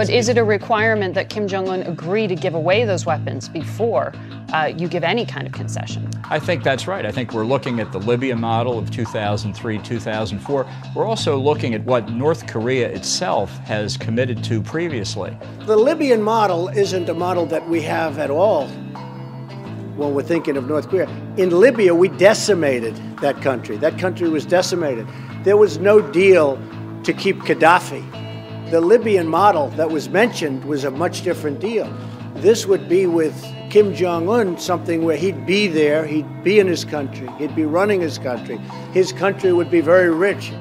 But is it a requirement that Kim Jong un agree to give away those weapons before uh, you give any kind of concession? I think that's right. I think we're looking at the Libya model of 2003, 2004. We're also looking at what North Korea itself has committed to previously. The Libyan model isn't a model that we have at all when we're thinking of North Korea. In Libya, we decimated that country. That country was decimated. There was no deal to keep Gaddafi. The Libyan model that was mentioned was a much different deal. This would be with Kim Jong un something where he'd be there, he'd be in his country, he'd be running his country. His country would be very rich.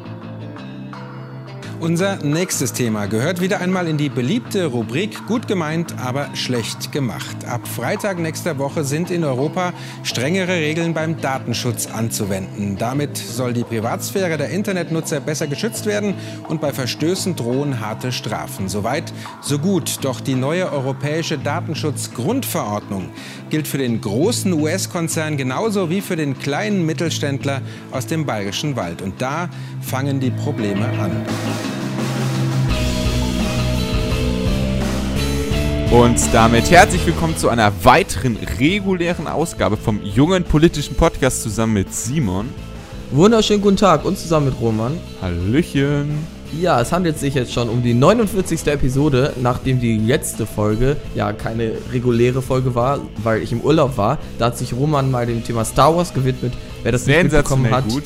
Unser nächstes Thema gehört wieder einmal in die beliebte Rubrik Gut gemeint, aber schlecht gemacht. Ab Freitag nächster Woche sind in Europa strengere Regeln beim Datenschutz anzuwenden. Damit soll die Privatsphäre der Internetnutzer besser geschützt werden und bei Verstößen drohen harte Strafen. Soweit, so gut. Doch die neue europäische Datenschutzgrundverordnung gilt für den großen US-Konzern genauso wie für den kleinen Mittelständler aus dem Bayerischen Wald. Und da fangen die Probleme an. Und damit herzlich willkommen zu einer weiteren regulären Ausgabe vom jungen politischen Podcast zusammen mit Simon. Wunderschönen guten Tag und zusammen mit Roman. Hallöchen. Ja, es handelt sich jetzt schon um die 49. Episode, nachdem die letzte Folge ja keine reguläre Folge war, weil ich im Urlaub war. Da hat sich Roman mal dem Thema Star Wars gewidmet. Wer das nicht mitbekommen hat, gut.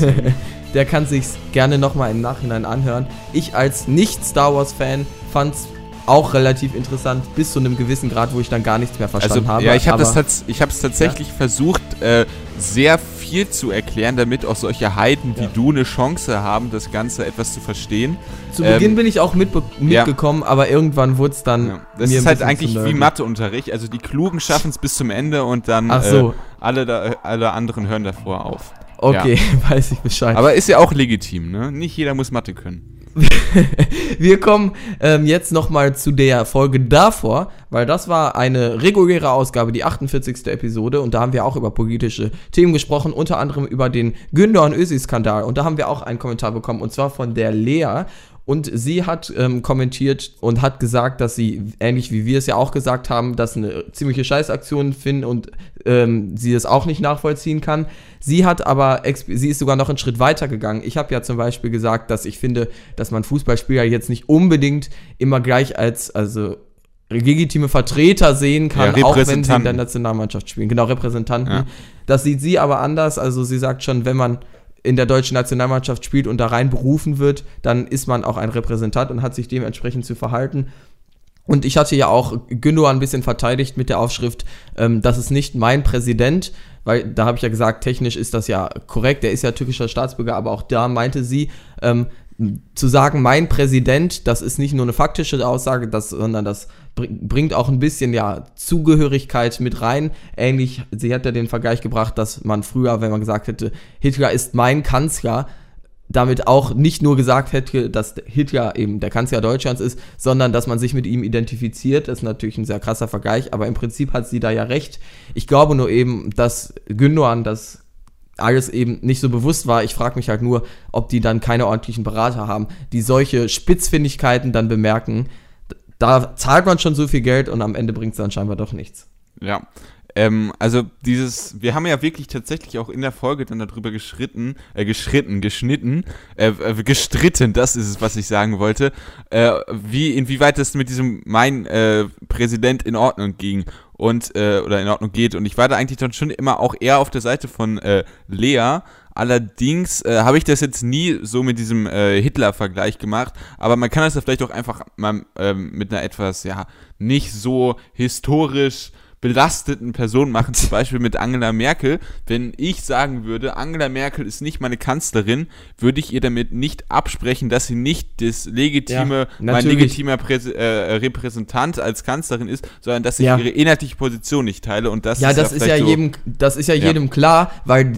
der kann sich's gerne nochmal im Nachhinein anhören. Ich als Nicht-Star Wars-Fan fand's auch relativ interessant, bis zu einem gewissen Grad, wo ich dann gar nichts mehr verstanden also, habe. Ja, ich habe es ich tatsächlich ja? versucht, äh, sehr viel zu erklären, damit auch solche Heiden wie ja. du eine Chance haben, das Ganze etwas zu verstehen. Zu ähm, Beginn bin ich auch mitbe mitgekommen, ja. aber irgendwann wurde es dann. Ja. Das ist halt eigentlich wie Matheunterricht. Also die Klugen schaffen es bis zum Ende und dann so. äh, alle, da, alle anderen hören davor auf. Okay, weiß ich Bescheid. Aber ist ja auch legitim, ne? Nicht jeder muss Mathe können. wir kommen ähm, jetzt nochmal zu der Folge davor, weil das war eine reguläre Ausgabe, die 48. Episode und da haben wir auch über politische Themen gesprochen, unter anderem über den Günther und Ösi-Skandal und da haben wir auch einen Kommentar bekommen und zwar von der Lea und sie hat ähm, kommentiert und hat gesagt, dass sie, ähnlich wie wir es ja auch gesagt haben, das eine ziemliche Scheißaktion finden und ähm, sie es auch nicht nachvollziehen kann. Sie hat aber, sie ist sogar noch einen Schritt weiter gegangen. Ich habe ja zum Beispiel gesagt, dass ich finde, dass man Fußballspieler jetzt nicht unbedingt immer gleich als, also legitime Vertreter sehen kann, ja, auch wenn sie in der Nationalmannschaft spielen. Genau, Repräsentanten. Ja. Das sieht sie aber anders. Also sie sagt schon, wenn man in der deutschen Nationalmannschaft spielt und da rein berufen wird, dann ist man auch ein Repräsentant und hat sich dementsprechend zu verhalten. Und ich hatte ja auch Gündogan ein bisschen verteidigt mit der Aufschrift, ähm, das ist nicht mein Präsident, weil da habe ich ja gesagt, technisch ist das ja korrekt, der ist ja türkischer Staatsbürger, aber auch da meinte sie, ähm, zu sagen, mein Präsident, das ist nicht nur eine faktische Aussage, das, sondern das bringt auch ein bisschen ja Zugehörigkeit mit rein. Ähnlich, sie hat ja den Vergleich gebracht, dass man früher, wenn man gesagt hätte, Hitler ist mein Kanzler, damit auch nicht nur gesagt hätte, dass Hitler eben der Kanzler Deutschlands ist, sondern dass man sich mit ihm identifiziert. Das ist natürlich ein sehr krasser Vergleich, aber im Prinzip hat sie da ja recht. Ich glaube nur eben, dass Gündogan das alles eben nicht so bewusst war. Ich frage mich halt nur, ob die dann keine ordentlichen Berater haben, die solche Spitzfindigkeiten dann bemerken. Da zahlt man schon so viel Geld und am Ende bringt es dann scheinbar doch nichts. Ja. Ähm, also dieses, wir haben ja wirklich tatsächlich auch in der Folge dann darüber geschritten, äh, geschritten, geschnitten, äh, äh, gestritten, das ist es, was ich sagen wollte, äh, wie, inwieweit das mit diesem mein äh, Präsident in Ordnung ging und äh, oder in Ordnung geht. Und ich war da eigentlich dann schon immer auch eher auf der Seite von äh, Lea. Allerdings äh, habe ich das jetzt nie so mit diesem äh, Hitler-Vergleich gemacht, aber man kann das ja vielleicht auch einfach mal ähm, mit einer etwas, ja, nicht so historisch belasteten Person machen, zum Beispiel mit Angela Merkel. Wenn ich sagen würde, Angela Merkel ist nicht meine Kanzlerin, würde ich ihr damit nicht absprechen, dass sie nicht das legitime, ja, mein legitimer Prä äh, Repräsentant als Kanzlerin ist, sondern dass ich ja. ihre inhaltliche Position nicht teile. Und das ja, ist das ja ist ja so, jedem, das ist ja, ja. jedem klar, weil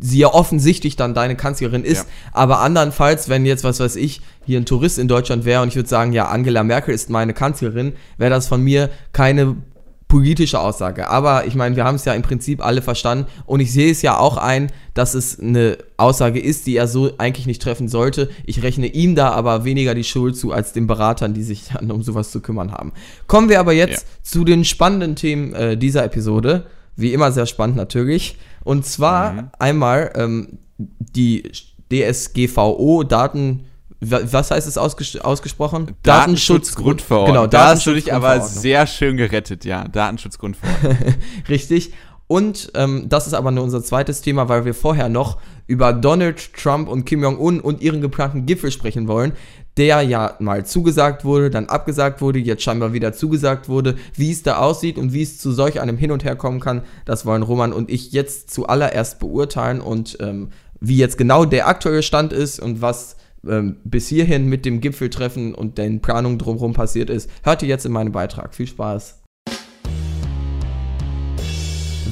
sie ja offensichtlich dann deine Kanzlerin ist, aber andernfalls, wenn jetzt was weiß ich hier ein Tourist in Deutschland wäre und ich würde sagen, ja, Angela Merkel ist meine Kanzlerin, wäre das von mir keine politische Aussage. Aber ich meine, wir haben es ja im Prinzip alle verstanden und ich sehe es ja auch ein, dass es eine Aussage ist, die er so eigentlich nicht treffen sollte. Ich rechne ihm da aber weniger die Schuld zu als den Beratern, die sich dann um sowas zu kümmern haben. Kommen wir aber jetzt ja. zu den spannenden Themen äh, dieser Episode. Wie immer sehr spannend natürlich. Und zwar mhm. einmal ähm, die DSGVO, Daten was heißt es ausges ausgesprochen? Datenschutzgrundverordnung. Genau, da hast du dich aber sehr schön gerettet, ja. Datenschutzgrundverordnung. Richtig. Und ähm, das ist aber nur unser zweites Thema, weil wir vorher noch über Donald Trump und Kim Jong-un und ihren geplanten Gipfel sprechen wollen, der ja mal zugesagt wurde, dann abgesagt wurde, jetzt scheinbar wieder zugesagt wurde. Wie es da aussieht und wie es zu solch einem Hin und Her kommen kann, das wollen Roman und ich jetzt zuallererst beurteilen und ähm, wie jetzt genau der aktuelle Stand ist und was ähm, bis hierhin mit dem Gipfeltreffen und den Planungen drumherum passiert ist, hört ihr jetzt in meinem Beitrag. Viel Spaß!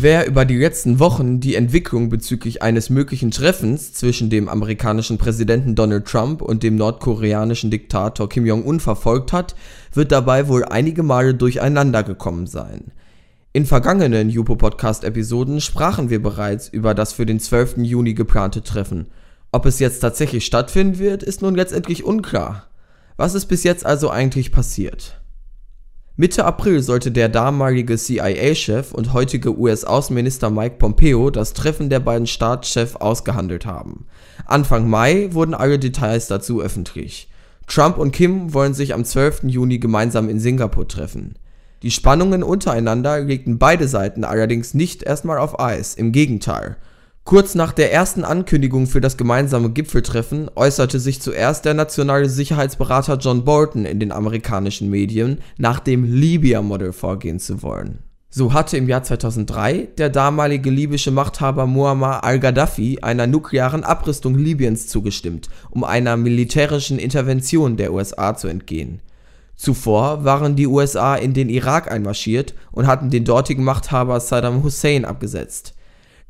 Wer über die letzten Wochen die Entwicklung bezüglich eines möglichen Treffens zwischen dem amerikanischen Präsidenten Donald Trump und dem nordkoreanischen Diktator Kim Jong-un verfolgt hat, wird dabei wohl einige Male durcheinander gekommen sein. In vergangenen Jupo-Podcast-Episoden sprachen wir bereits über das für den 12. Juni geplante Treffen – ob es jetzt tatsächlich stattfinden wird, ist nun letztendlich unklar. Was ist bis jetzt also eigentlich passiert? Mitte April sollte der damalige CIA-Chef und heutige US-Außenminister Mike Pompeo das Treffen der beiden Staatschefs ausgehandelt haben. Anfang Mai wurden alle Details dazu öffentlich. Trump und Kim wollen sich am 12. Juni gemeinsam in Singapur treffen. Die Spannungen untereinander legten beide Seiten allerdings nicht erstmal auf Eis, im Gegenteil. Kurz nach der ersten Ankündigung für das gemeinsame Gipfeltreffen äußerte sich zuerst der nationale Sicherheitsberater John Bolton in den amerikanischen Medien, nach dem Libya-Modell vorgehen zu wollen. So hatte im Jahr 2003 der damalige libysche Machthaber Muammar al-Gaddafi einer nuklearen Abrüstung Libyens zugestimmt, um einer militärischen Intervention der USA zu entgehen. Zuvor waren die USA in den Irak einmarschiert und hatten den dortigen Machthaber Saddam Hussein abgesetzt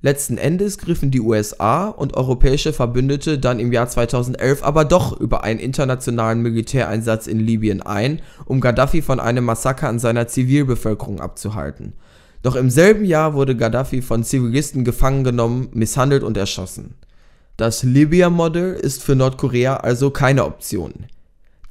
Letzten Endes griffen die USA und europäische Verbündete dann im Jahr 2011 aber doch über einen internationalen Militäreinsatz in Libyen ein, um Gaddafi von einem Massaker an seiner Zivilbevölkerung abzuhalten. Doch im selben Jahr wurde Gaddafi von Zivilisten gefangen genommen, misshandelt und erschossen. Das Libya-Modell ist für Nordkorea also keine Option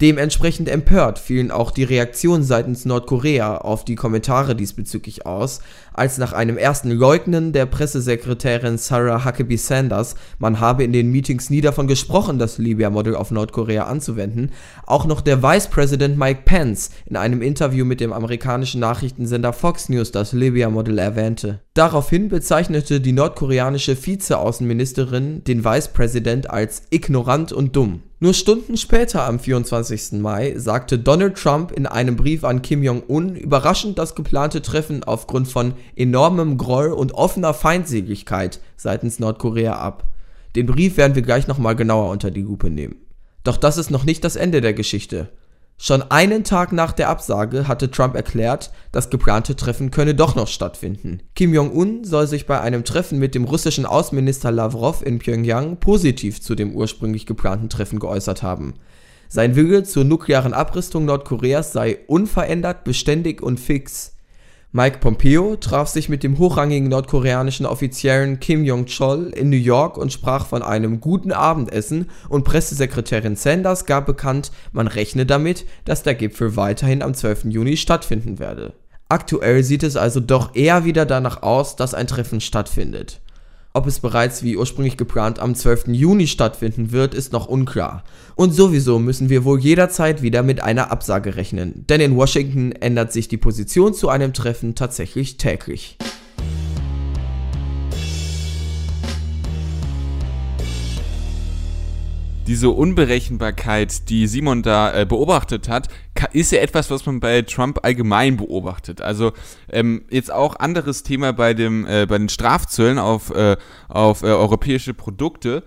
Dementsprechend empört fielen auch die Reaktionen seitens Nordkorea auf die Kommentare diesbezüglich aus, als nach einem ersten Leugnen der Pressesekretärin Sarah Huckabee Sanders, man habe in den Meetings nie davon gesprochen, das Libya-Modell auf Nordkorea anzuwenden, auch noch der Vice President Mike Pence in einem Interview mit dem amerikanischen Nachrichtensender Fox News das Libya-Modell erwähnte. Daraufhin bezeichnete die nordkoreanische Vize-Außenministerin den Vice President als ignorant und dumm. Nur Stunden später, am 24. Mai, sagte Donald Trump in einem Brief an Kim Jong-un überraschend das geplante Treffen aufgrund von enormem Groll und offener Feindseligkeit seitens Nordkorea ab. Den Brief werden wir gleich nochmal genauer unter die Lupe nehmen. Doch das ist noch nicht das Ende der Geschichte. Schon einen Tag nach der Absage hatte Trump erklärt, das geplante Treffen könne doch noch stattfinden. Kim Jong-un soll sich bei einem Treffen mit dem russischen Außenminister Lavrov in Pyongyang positiv zu dem ursprünglich geplanten Treffen geäußert haben. Sein Wille zur nuklearen Abrüstung Nordkoreas sei unverändert, beständig und fix. Mike Pompeo traf sich mit dem hochrangigen nordkoreanischen Offiziellen Kim Jong-chol in New York und sprach von einem guten Abendessen und Pressesekretärin Sanders gab bekannt, man rechne damit, dass der Gipfel weiterhin am 12. Juni stattfinden werde. Aktuell sieht es also doch eher wieder danach aus, dass ein Treffen stattfindet. Ob es bereits wie ursprünglich geplant am 12. Juni stattfinden wird, ist noch unklar. Und sowieso müssen wir wohl jederzeit wieder mit einer Absage rechnen, denn in Washington ändert sich die Position zu einem Treffen tatsächlich täglich. Diese Unberechenbarkeit, die Simon da äh, beobachtet hat, ist ja etwas, was man bei Trump allgemein beobachtet. Also ähm, jetzt auch anderes Thema bei dem äh, bei den Strafzöllen auf äh, auf äh, europäische Produkte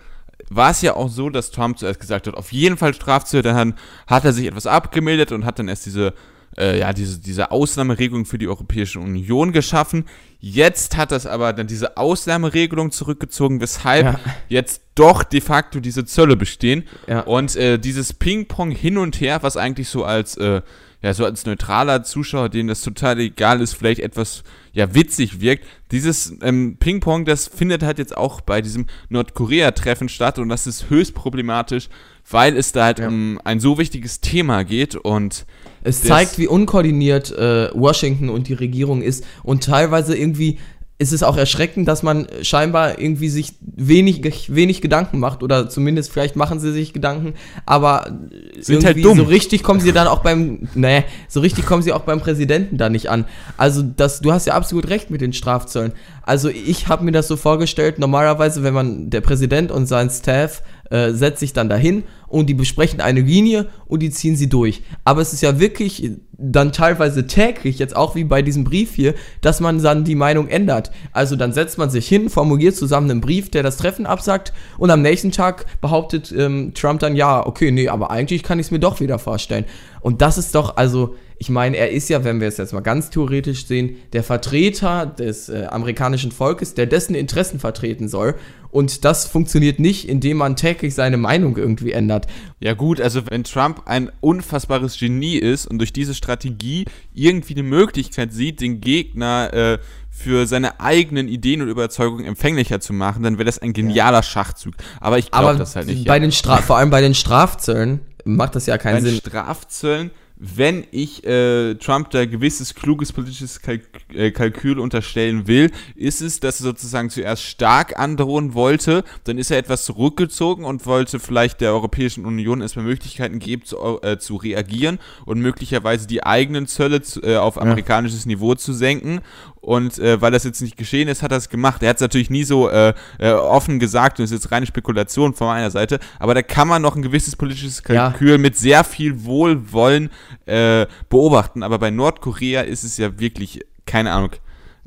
war es ja auch so, dass Trump zuerst gesagt hat, auf jeden Fall Strafzölle, dann hat er sich etwas abgemeldet und hat dann erst diese äh, ja, diese, diese Ausnahmeregelung für die Europäische Union geschaffen. Jetzt hat das aber dann diese Ausnahmeregelung zurückgezogen, weshalb ja. jetzt doch de facto diese Zölle bestehen. Ja. Und äh, dieses Ping-Pong hin und her, was eigentlich so als äh, ja, so als neutraler Zuschauer, denen das total egal ist, vielleicht etwas, ja, witzig wirkt. Dieses ähm, Ping-Pong, das findet halt jetzt auch bei diesem Nordkorea-Treffen statt und das ist höchst problematisch, weil es da halt ja. um ein so wichtiges Thema geht und es zeigt, wie unkoordiniert äh, Washington und die Regierung ist und teilweise irgendwie ist es auch erschreckend, dass man scheinbar irgendwie sich wenig, wenig Gedanken macht oder zumindest vielleicht machen sie sich Gedanken, aber Sind halt dumm. so richtig kommen sie dann auch beim, nee, so richtig kommen sie auch beim Präsidenten da nicht an. Also das, du hast ja absolut recht mit den Strafzöllen. Also ich habe mir das so vorgestellt, normalerweise, wenn man, der Präsident und sein Staff äh, setzt sich dann dahin und die besprechen eine Linie und die ziehen sie durch. Aber es ist ja wirklich dann teilweise täglich, jetzt auch wie bei diesem Brief hier, dass man dann die Meinung ändert. Also dann setzt man sich hin, formuliert zusammen einen Brief, der das Treffen absagt und am nächsten Tag behauptet ähm, Trump dann, ja, okay, nee, aber eigentlich kann ich es mir doch wieder vorstellen. Und das ist doch, also ich meine, er ist ja, wenn wir es jetzt mal ganz theoretisch sehen, der Vertreter des äh, amerikanischen Volkes, der dessen Interessen vertreten soll. Und das funktioniert nicht, indem man täglich seine Meinung irgendwie ändert. Ja gut, also wenn Trump ein unfassbares Genie ist und durch diese Strategie irgendwie eine Möglichkeit sieht, den Gegner äh, für seine eigenen Ideen und Überzeugungen empfänglicher zu machen, dann wäre das ein genialer Schachzug. Aber ich glaube das halt nicht. Bei ja. den Stra vor allem bei den Strafzöllen macht das ja keinen bei Sinn. Strafzöllen wenn ich äh, Trump da gewisses kluges politisches Kalk äh, Kalkül unterstellen will, ist es, dass er sozusagen zuerst stark androhen wollte, dann ist er etwas zurückgezogen und wollte vielleicht der Europäischen Union erstmal Möglichkeiten geben, zu, äh, zu reagieren und möglicherweise die eigenen Zölle zu, äh, auf amerikanisches ja. Niveau zu senken und äh, weil das jetzt nicht geschehen ist, hat er es gemacht. Er hat es natürlich nie so äh, offen gesagt und ist jetzt reine Spekulation von meiner Seite. Aber da kann man noch ein gewisses politisches Kalkül ja. mit sehr viel Wohlwollen äh, beobachten. Aber bei Nordkorea ist es ja wirklich, keine Ahnung.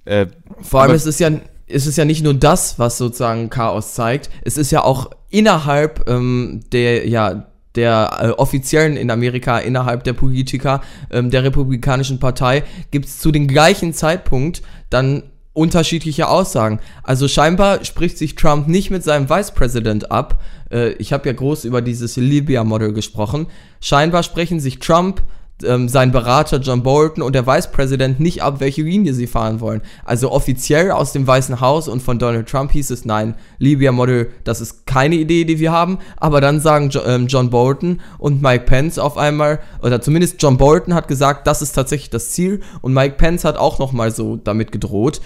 Äh, Vor allem ist es ja ist es ja nicht nur das, was sozusagen Chaos zeigt. Es ist ja auch innerhalb ähm, der, ja, der äh, Offiziellen in Amerika, innerhalb der Politiker ähm, der Republikanischen Partei, gibt es zu dem gleichen Zeitpunkt dann unterschiedliche Aussagen. Also scheinbar spricht sich Trump nicht mit seinem Vice President ab. Äh, ich habe ja groß über dieses Libya-Model gesprochen. Scheinbar sprechen sich Trump, ähm, sein Berater John Bolton und der Vice President nicht ab, welche Linie sie fahren wollen. Also offiziell aus dem Weißen Haus und von Donald Trump hieß es, nein, Libya Model, das ist keine Idee, die wir haben. Aber dann sagen jo ähm, John Bolton und Mike Pence auf einmal, oder zumindest John Bolton hat gesagt, das ist tatsächlich das Ziel und Mike Pence hat auch nochmal so damit gedroht.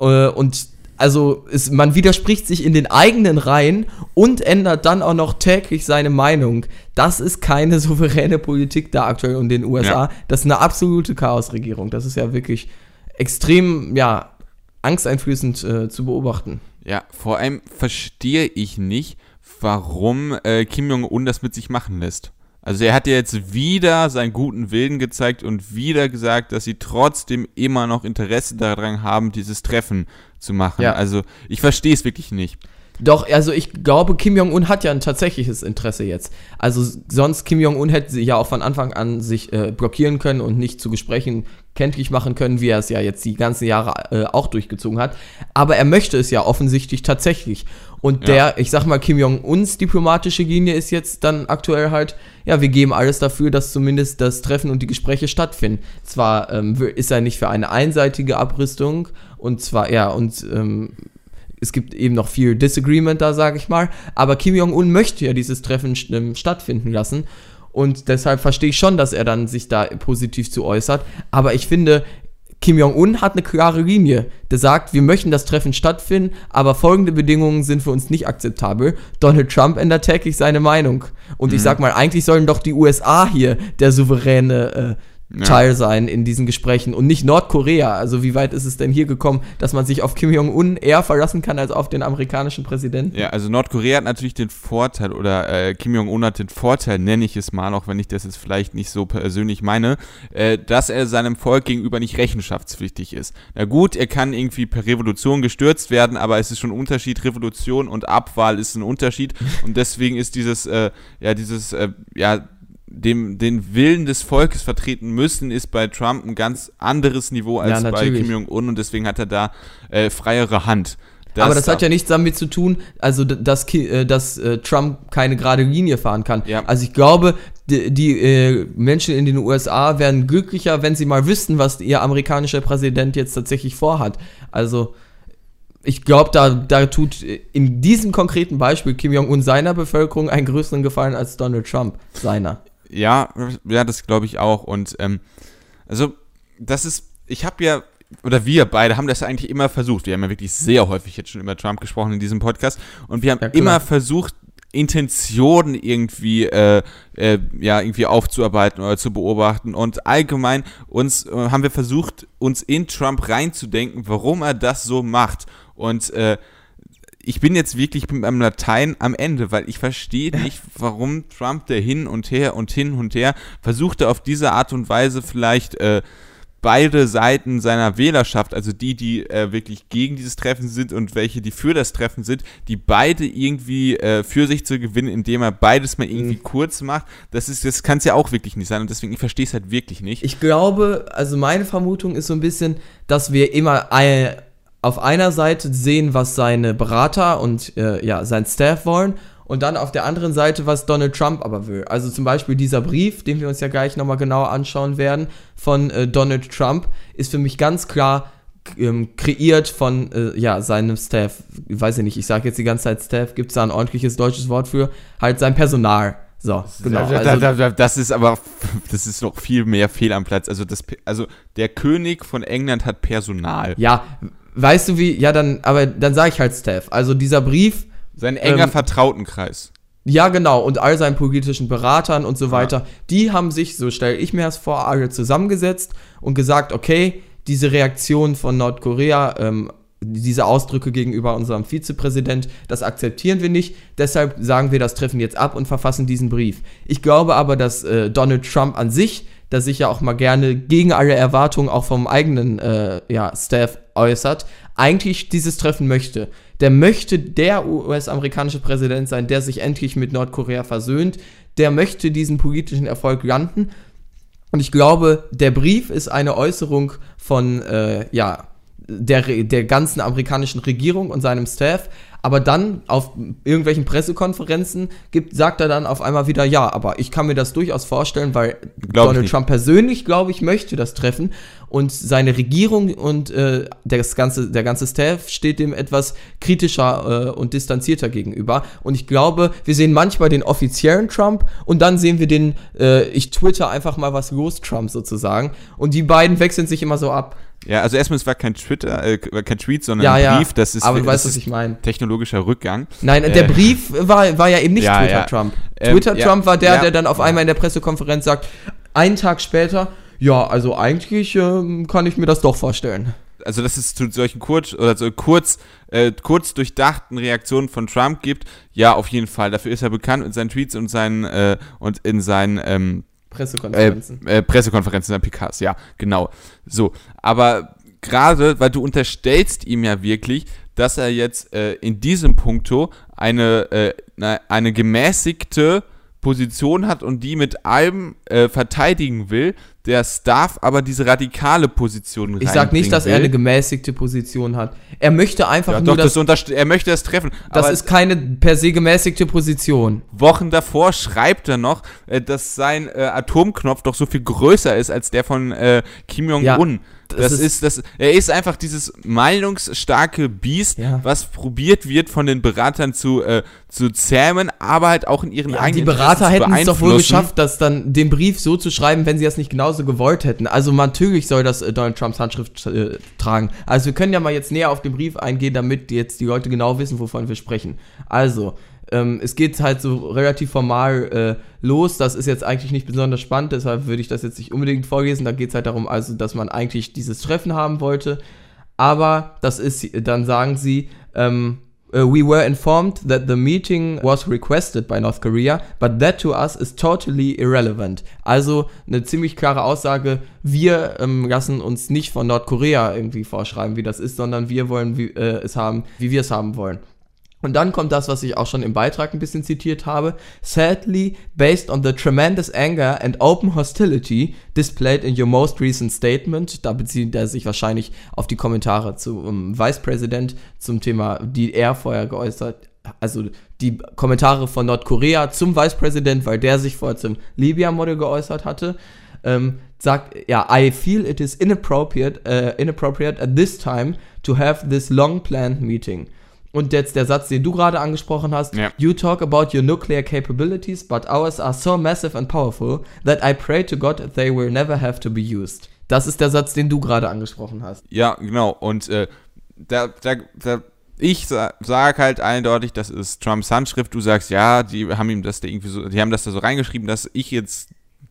Äh, und also es, man widerspricht sich in den eigenen Reihen und ändert dann auch noch täglich seine Meinung. Das ist keine souveräne Politik da aktuell in den USA. Ja. Das ist eine absolute Chaosregierung. Das ist ja wirklich extrem, ja, angsteinflößend äh, zu beobachten. Ja, vor allem verstehe ich nicht, warum äh, Kim Jong-un das mit sich machen lässt. Also er hat ja jetzt wieder seinen guten Willen gezeigt und wieder gesagt, dass sie trotzdem immer noch Interesse daran haben, dieses Treffen zu machen. Ja. Also ich verstehe es wirklich nicht. Doch, also ich glaube, Kim Jong-un hat ja ein tatsächliches Interesse jetzt. Also sonst Kim Jong-un hätte sie ja auch von Anfang an sich äh, blockieren können und nicht zu Gesprächen kenntlich machen können, wie er es ja jetzt die ganzen Jahre äh, auch durchgezogen hat. Aber er möchte es ja offensichtlich tatsächlich. Und der, ja. ich sag mal, Kim Jong-uns diplomatische Linie ist jetzt dann aktuell halt, ja, wir geben alles dafür, dass zumindest das Treffen und die Gespräche stattfinden. Zwar ähm, ist er nicht für eine einseitige Abrüstung und zwar, ja, und ähm, es gibt eben noch viel Disagreement da, sage ich mal. Aber Kim Jong-un möchte ja dieses Treffen ähm, stattfinden lassen. Und deshalb verstehe ich schon, dass er dann sich da positiv zu äußert. Aber ich finde, Kim Jong-un hat eine klare Linie. Der sagt, wir möchten das Treffen stattfinden, aber folgende Bedingungen sind für uns nicht akzeptabel. Donald Trump ändert täglich seine Meinung. Und mhm. ich sag mal, eigentlich sollen doch die USA hier der souveräne äh, ja. Teil sein in diesen Gesprächen und nicht Nordkorea. Also wie weit ist es denn hier gekommen, dass man sich auf Kim Jong-un eher verlassen kann als auf den amerikanischen Präsidenten? Ja, also Nordkorea hat natürlich den Vorteil oder äh, Kim Jong-un hat den Vorteil, nenne ich es mal, auch wenn ich das jetzt vielleicht nicht so persönlich meine, äh, dass er seinem Volk gegenüber nicht rechenschaftspflichtig ist. Na gut, er kann irgendwie per Revolution gestürzt werden, aber es ist schon ein Unterschied. Revolution und Abwahl ist ein Unterschied und deswegen ist dieses, äh, ja, dieses, äh, ja, dem, den Willen des Volkes vertreten müssen, ist bei Trump ein ganz anderes Niveau als ja, bei Kim Jong-un und deswegen hat er da äh, freiere Hand. Das aber das hat ja nichts damit zu tun, also dass, äh, dass äh, Trump keine gerade Linie fahren kann. Ja. Also ich glaube, die, die äh, Menschen in den USA wären glücklicher, wenn sie mal wüssten, was ihr amerikanischer Präsident jetzt tatsächlich vorhat. Also ich glaube, da, da tut in diesem konkreten Beispiel Kim Jong-un seiner Bevölkerung einen größeren Gefallen als Donald Trump seiner. Ja, ja, das glaube ich auch. Und ähm, also, das ist, ich habe ja, oder wir beide haben das eigentlich immer versucht. Wir haben ja wirklich sehr häufig jetzt schon über Trump gesprochen in diesem Podcast. Und wir haben ja, immer versucht, Intentionen irgendwie, äh, äh, ja, irgendwie aufzuarbeiten oder zu beobachten. Und allgemein uns äh, haben wir versucht, uns in Trump reinzudenken, warum er das so macht. Und äh, ich bin jetzt wirklich beim Latein am Ende, weil ich verstehe nicht, warum Trump der hin und her und hin und her versuchte auf diese Art und Weise vielleicht äh, beide Seiten seiner Wählerschaft, also die, die äh, wirklich gegen dieses Treffen sind und welche, die für das Treffen sind, die beide irgendwie äh, für sich zu gewinnen, indem er beides mal irgendwie mhm. kurz macht. Das ist, das kann es ja auch wirklich nicht sein und deswegen, ich verstehe es halt wirklich nicht. Ich glaube, also meine Vermutung ist so ein bisschen, dass wir immer ein, auf einer Seite sehen, was seine Berater und äh, ja, sein Staff wollen und dann auf der anderen Seite, was Donald Trump aber will. Also zum Beispiel dieser Brief, den wir uns ja gleich nochmal genauer anschauen werden, von äh, Donald Trump, ist für mich ganz klar ähm, kreiert von äh, ja, seinem Staff. Ich weiß ich nicht, ich sage jetzt die ganze Zeit Staff, gibt es da ein ordentliches deutsches Wort für? Halt sein Personal. So, genau. Also, das ist aber, das ist noch viel mehr fehl am Platz. Also, das, also der König von England hat Personal. Ja, weißt du wie, ja dann, aber dann sage ich halt Staff. Also dieser Brief sein enger ähm, Vertrautenkreis. Ja, genau. Und all seinen politischen Beratern und so weiter, ja. die haben sich, so stelle ich mir das vor, alle zusammengesetzt und gesagt, okay, diese Reaktion von Nordkorea, ähm, diese Ausdrücke gegenüber unserem Vizepräsident, das akzeptieren wir nicht. Deshalb sagen wir das Treffen jetzt ab und verfassen diesen Brief. Ich glaube aber, dass äh, Donald Trump an sich, der sich ja auch mal gerne gegen alle Erwartungen auch vom eigenen äh, ja, Staff äußert, eigentlich dieses Treffen möchte der möchte der US-amerikanische Präsident sein, der sich endlich mit Nordkorea versöhnt, der möchte diesen politischen Erfolg landen. Und ich glaube, der Brief ist eine Äußerung von, äh, ja, der, der ganzen amerikanischen Regierung und seinem Staff, aber dann auf irgendwelchen Pressekonferenzen gibt, sagt er dann auf einmal wieder, ja, aber ich kann mir das durchaus vorstellen, weil glaub Donald Trump persönlich, glaube ich, möchte das treffen und seine Regierung und äh, das ganze, der ganze Staff steht dem etwas kritischer äh, und distanzierter gegenüber. Und ich glaube, wir sehen manchmal den offiziellen Trump und dann sehen wir den, äh, ich twitter einfach mal was los Trump sozusagen. Und die beiden wechseln sich immer so ab. Ja, also erstmal, es war kein Twitter, äh, kein Tweet, sondern ja, ein Brief. Ja, das ist, aber du weißt, was ich meine. Technologischer Rückgang. Nein, äh, der Brief war, war ja eben nicht ja, Twitter-Trump. Ähm, Twitter-Trump war der, der dann auf einmal in der Pressekonferenz sagt, einen Tag später, ja, also eigentlich ähm, kann ich mir das doch vorstellen. Also, dass es zu solchen kurz oder so kurz, äh, kurz durchdachten Reaktionen von Trump gibt, ja, auf jeden Fall. Dafür ist er bekannt in seinen Tweets und seinen äh, und in seinen ähm, Pressekonferenzen. Äh, äh, Pressekonferenzen der PKs, ja, genau. So, aber gerade, weil du unterstellst ihm ja wirklich, dass er jetzt äh, in diesem Punkto eine, äh, eine gemäßigte Position hat und die mit allem äh, verteidigen will, der Staff aber diese radikale Position Ich sag nicht, dass will. er eine gemäßigte Position hat. Er möchte einfach ja, nur doch, das, er möchte das treffen. Das ist keine per se gemäßigte Position. Wochen davor schreibt er noch, äh, dass sein äh, Atomknopf doch so viel größer ist als der von äh, Kim Jong-un. Ja das, das ist, das, er ist einfach dieses meinungsstarke Biest, ja. was probiert wird von den Beratern zu, äh, zu zähmen, aber halt auch in ihren ja, eigenen Die Berater hätten es doch wohl geschafft, das dann den Brief so zu schreiben, wenn sie das nicht genauso gewollt hätten. Also natürlich soll das äh, Donald Trumps Handschrift äh, tragen. Also wir können ja mal jetzt näher auf den Brief eingehen, damit jetzt die Leute genau wissen, wovon wir sprechen. Also, ähm, es geht halt so relativ formal äh, los. Das ist jetzt eigentlich nicht besonders spannend, deshalb würde ich das jetzt nicht unbedingt vorlesen. Da geht es halt darum, also, dass man eigentlich dieses Treffen haben wollte. Aber das ist, dann sagen sie, ähm, Uh, we were informed that the meeting was requested by North Korea, but that to us is totally irrelevant. Also eine ziemlich klare Aussage, wir ähm, lassen uns nicht von Nordkorea irgendwie vorschreiben, wie das ist, sondern wir wollen wie, äh, es haben, wie wir es haben wollen. Und dann kommt das, was ich auch schon im Beitrag ein bisschen zitiert habe. Sadly, based on the tremendous anger and open hostility displayed in your most recent statement, da bezieht er sich wahrscheinlich auf die Kommentare zum um, Vice President zum Thema, die er vorher geäußert also die Kommentare von Nordkorea zum Vicepräsident, weil der sich vorher zum Libya-Model geäußert hatte, ähm, sagt, ja, I feel it is inappropriate, uh, inappropriate at this time to have this long planned meeting. Und jetzt der Satz, den du gerade angesprochen hast. Ja. You talk about your nuclear capabilities, but ours are so massive and powerful that I pray to God they will never have to be used. Das ist der Satz, den du gerade angesprochen hast. Ja, genau. Und äh, da, da, da, ich sa sage halt eindeutig, das ist Trumps Handschrift. Du sagst, ja, die haben ihm das da irgendwie so, die haben das da so reingeschrieben, dass ich jetzt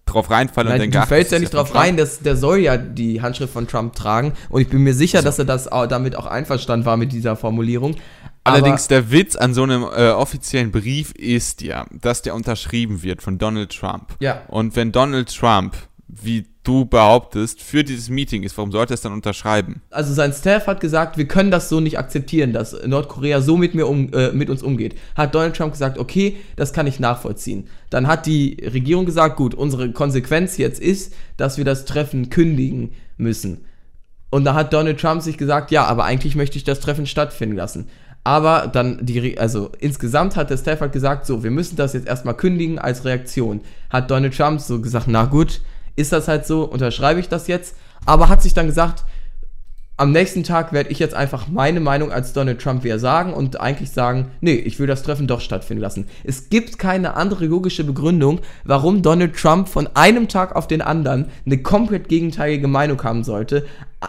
drauf reinfalle Nein, und denke, du ach, fällst das ja nicht drauf rein, dass der soll ja die Handschrift von Trump tragen und ich bin mir sicher, dass er das auch, damit auch einverstanden war mit dieser Formulierung. Allerdings der Witz an so einem äh, offiziellen Brief ist ja, dass der unterschrieben wird von Donald Trump. Ja. Und wenn Donald Trump, wie du behauptest, für dieses Meeting ist, warum sollte er es dann unterschreiben? also sein Staff hat gesagt, wir können das so nicht akzeptieren, dass Nordkorea so mit mir um, äh, mit uns umgeht. Hat Donald Trump gesagt, okay, das kann ich nachvollziehen. Dann hat die Regierung gesagt, gut, unsere Konsequenz jetzt ist, dass wir das Treffen kündigen müssen. Und da hat Donald Trump sich gesagt, ja, aber eigentlich möchte ich das Treffen stattfinden lassen. Aber dann die, also insgesamt hat der Staff halt gesagt, so, wir müssen das jetzt erstmal kündigen als Reaktion. Hat Donald Trump so gesagt, na gut, ist das halt so, unterschreibe ich das jetzt. Aber hat sich dann gesagt, am nächsten Tag werde ich jetzt einfach meine Meinung als Donald Trump wieder sagen und eigentlich sagen, nee, ich will das Treffen doch stattfinden lassen. Es gibt keine andere logische Begründung, warum Donald Trump von einem Tag auf den anderen eine komplett gegenteilige Meinung haben sollte.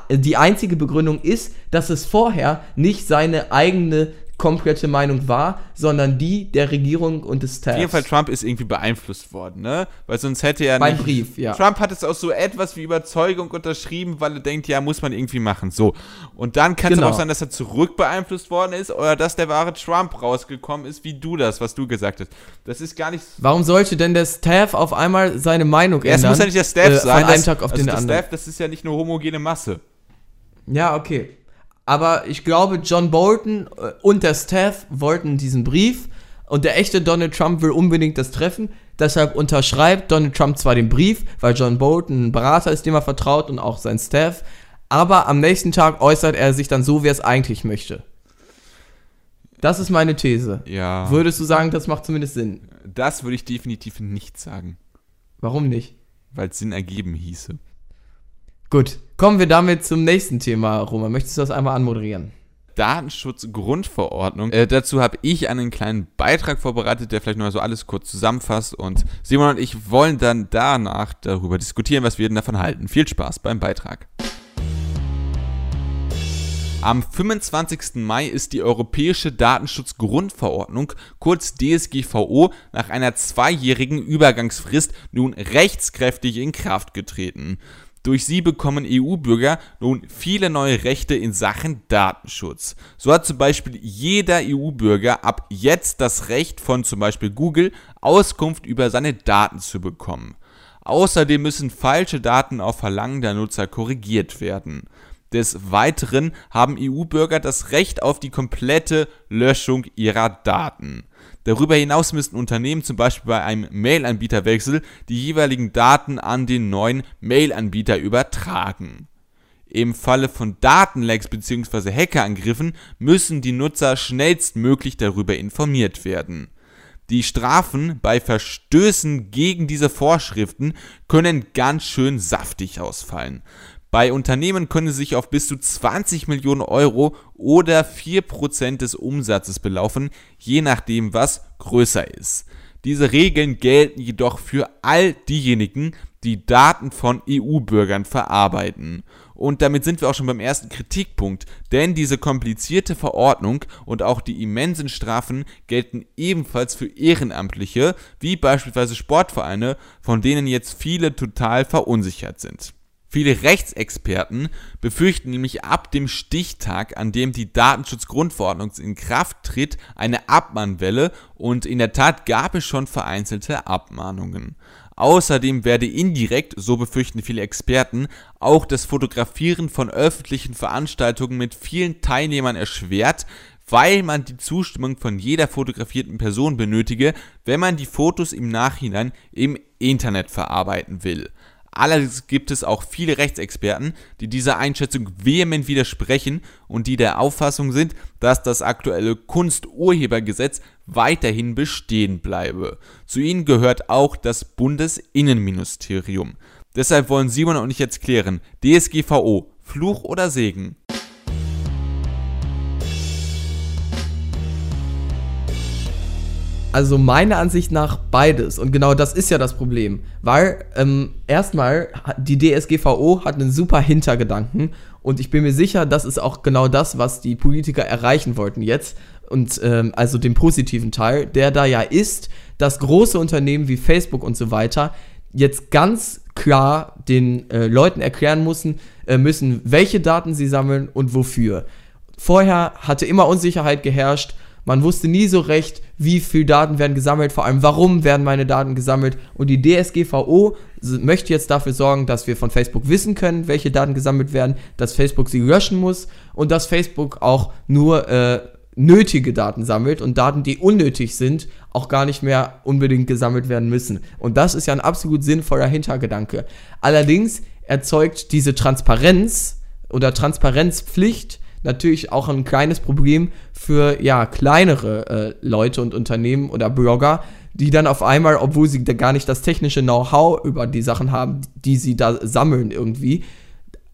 Die einzige Begründung ist, dass es vorher nicht seine eigene komplette Meinung war, sondern die der Regierung und des Staffs. Auf jeden Fall, Trump ist irgendwie beeinflusst worden, ne? Weil sonst hätte er nicht... Brief, ja. Trump hat es aus so etwas wie Überzeugung unterschrieben, weil er denkt, ja, muss man irgendwie machen. So. Und dann kann es Genau. auch sein, dass er zurück beeinflusst worden ist oder dass der wahre Trump rausgekommen ist, wie du das, was du gesagt hast. Das ist gar nicht... Warum sollte denn der Staff auf einmal seine Meinung Ja, es ändern? muss ja nicht der Staff äh, sein. Von einem das, Tag auf also den der anderen. Staff, das ist ja nicht eine homogene Masse. Ja, okay. Aber ich glaube, John Bolton äh, und der Staff wollten diesen Brief und der echte Donald Trump will unbedingt das Treffen. Deshalb unterschreibt Donald Trump zwar den Brief, weil John Bolton ein Berater ist, dem er vertraut und auch sein Staff, aber am nächsten Tag äußert er sich dann so, wie er es eigentlich möchte. Das ist meine These. Ja. Würdest du sagen, das macht zumindest Sinn? Das würde ich definitiv nicht sagen, Warum nicht? weil es Sinn ergeben hieße. Gut, kommen wir damit zum nächsten Thema, Roman. Möchtest du das einmal anmoderieren? Datenschutzgrundverordnung. Äh, dazu habe ich einen kleinen Beitrag vorbereitet, der vielleicht noch mal so alles kurz zusammenfasst. Und Simon und ich wollen dann danach darüber diskutieren, was wir denn davon halten. Viel Spaß beim Beitrag. Am 25. Mai ist die Europäische Datenschutzgrundverordnung, kurz DSGVO, nach einer zweijährigen Übergangsfrist nun rechtskräftig in Kraft getreten. Durch sie bekommen EU-Bürger nun viele neue Rechte in Sachen Datenschutz. So hat zum Beispiel jeder EU-Bürger ab jetzt das Recht von zum Beispiel Google Auskunft über seine Daten zu bekommen. Außerdem müssen falsche Daten auf Verlangen der Nutzer korrigiert werden. Des Weiteren haben EU-Bürger das Recht auf die komplette Löschung ihrer Daten. Darüber hinaus müssen Unternehmen zum Beispiel bei einem Mail-Anbieterwechsel die jeweiligen Daten an den neuen Mail-Anbieter übertragen. Im Falle von Datenlecks bzw. Hackerangriffen müssen die Nutzer schnellstmöglich darüber informiert werden. Die Strafen bei Verstößen gegen diese Vorschriften können ganz schön saftig ausfallen. Bei Unternehmen können sie sich auf bis zu 20 Millionen Euro oder 4% des Umsatzes belaufen, je nachdem was größer ist. Diese Regeln gelten jedoch für all diejenigen, die Daten von EU-Bürgern verarbeiten. Und damit sind wir auch schon beim ersten Kritikpunkt, denn diese komplizierte Verordnung und auch die immensen Strafen gelten ebenfalls für Ehrenamtliche, wie beispielsweise Sportvereine, von denen jetzt viele total verunsichert sind. Viele Rechtsexperten befürchten nämlich ab dem Stichtag, an dem die Datenschutzgrundverordnung in Kraft tritt, eine Abmahnwelle und in der Tat gab es schon vereinzelte Abmahnungen. Außerdem werde indirekt, so befürchten viele Experten, auch das Fotografieren von öffentlichen Veranstaltungen mit vielen Teilnehmern erschwert, weil man die Zustimmung von jeder fotografierten Person benötige, wenn man die Fotos im Nachhinein im Internet verarbeiten will. Allerdings gibt es auch viele Rechtsexperten, die dieser Einschätzung vehement widersprechen und die der Auffassung sind, dass das aktuelle Kunsturhebergesetz weiterhin bestehen bleibe. Zu ihnen gehört auch das Bundesinnenministerium. Deshalb wollen Simon und ich jetzt klären, DSGVO, Fluch oder Segen? Also meiner Ansicht nach beides. Und genau das ist ja das Problem. Weil ähm, erstmal, die DSGVO hat einen super Hintergedanken. Und ich bin mir sicher, das ist auch genau das, was die Politiker erreichen wollten jetzt. Und ähm, also den positiven Teil, der da ja ist, dass große Unternehmen wie Facebook und so weiter jetzt ganz klar den äh, Leuten erklären müssen, äh, müssen, welche Daten sie sammeln und wofür. Vorher hatte immer Unsicherheit geherrscht man wusste nie so recht, wie viel Daten werden gesammelt, vor allem warum werden meine Daten gesammelt. Und die DSGVO möchte jetzt dafür sorgen, dass wir von Facebook wissen können, welche Daten gesammelt werden, dass Facebook sie löschen muss und dass Facebook auch nur äh, nötige Daten sammelt und Daten, die unnötig sind, auch gar nicht mehr unbedingt gesammelt werden müssen. Und das ist ja ein absolut sinnvoller Hintergedanke. Allerdings erzeugt diese Transparenz oder Transparenzpflicht natürlich auch ein kleines Problem für ja kleinere äh, Leute und Unternehmen oder Blogger, die dann auf einmal, obwohl sie da gar nicht das technische Know-how über die Sachen haben, die sie da sammeln irgendwie,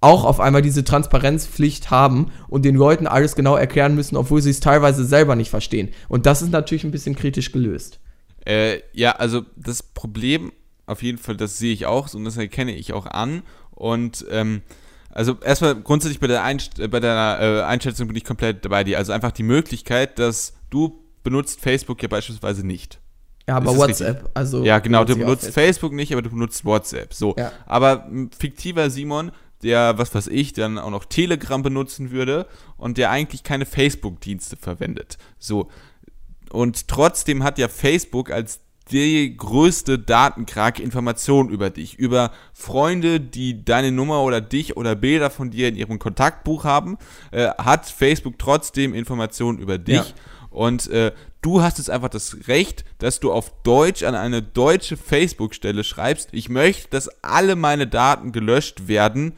auch auf einmal diese Transparenzpflicht haben und den Leuten alles genau erklären müssen, obwohl sie es teilweise selber nicht verstehen. Und das ist natürlich ein bisschen kritisch gelöst. Äh, ja, also das Problem, auf jeden Fall, das sehe ich auch und das erkenne ich auch an. Und ähm, also erstmal grundsätzlich bei der, Einst äh, bei der äh, Einschätzung bin ich komplett bei dir. Also einfach die Möglichkeit, dass du benutzt Facebook ja beispielsweise nicht. Ja, aber WhatsApp, richtig? also. Ja, genau, du benutzt Facebook. Facebook nicht, aber du benutzt WhatsApp. So. Ja. Aber ein fiktiver Simon, der, was weiß ich, dann auch noch Telegram benutzen würde und der eigentlich keine Facebook-Dienste verwendet. So. Und trotzdem hat ja Facebook als die größte Datenkrake Informationen über dich, über Freunde, die deine Nummer oder dich oder Bilder von dir in ihrem Kontaktbuch haben, äh, hat Facebook trotzdem Informationen über dich. Ja. Und äh, du hast jetzt einfach das Recht, dass du auf Deutsch an eine deutsche Facebook-Stelle schreibst, ich möchte, dass alle meine Daten gelöscht werden.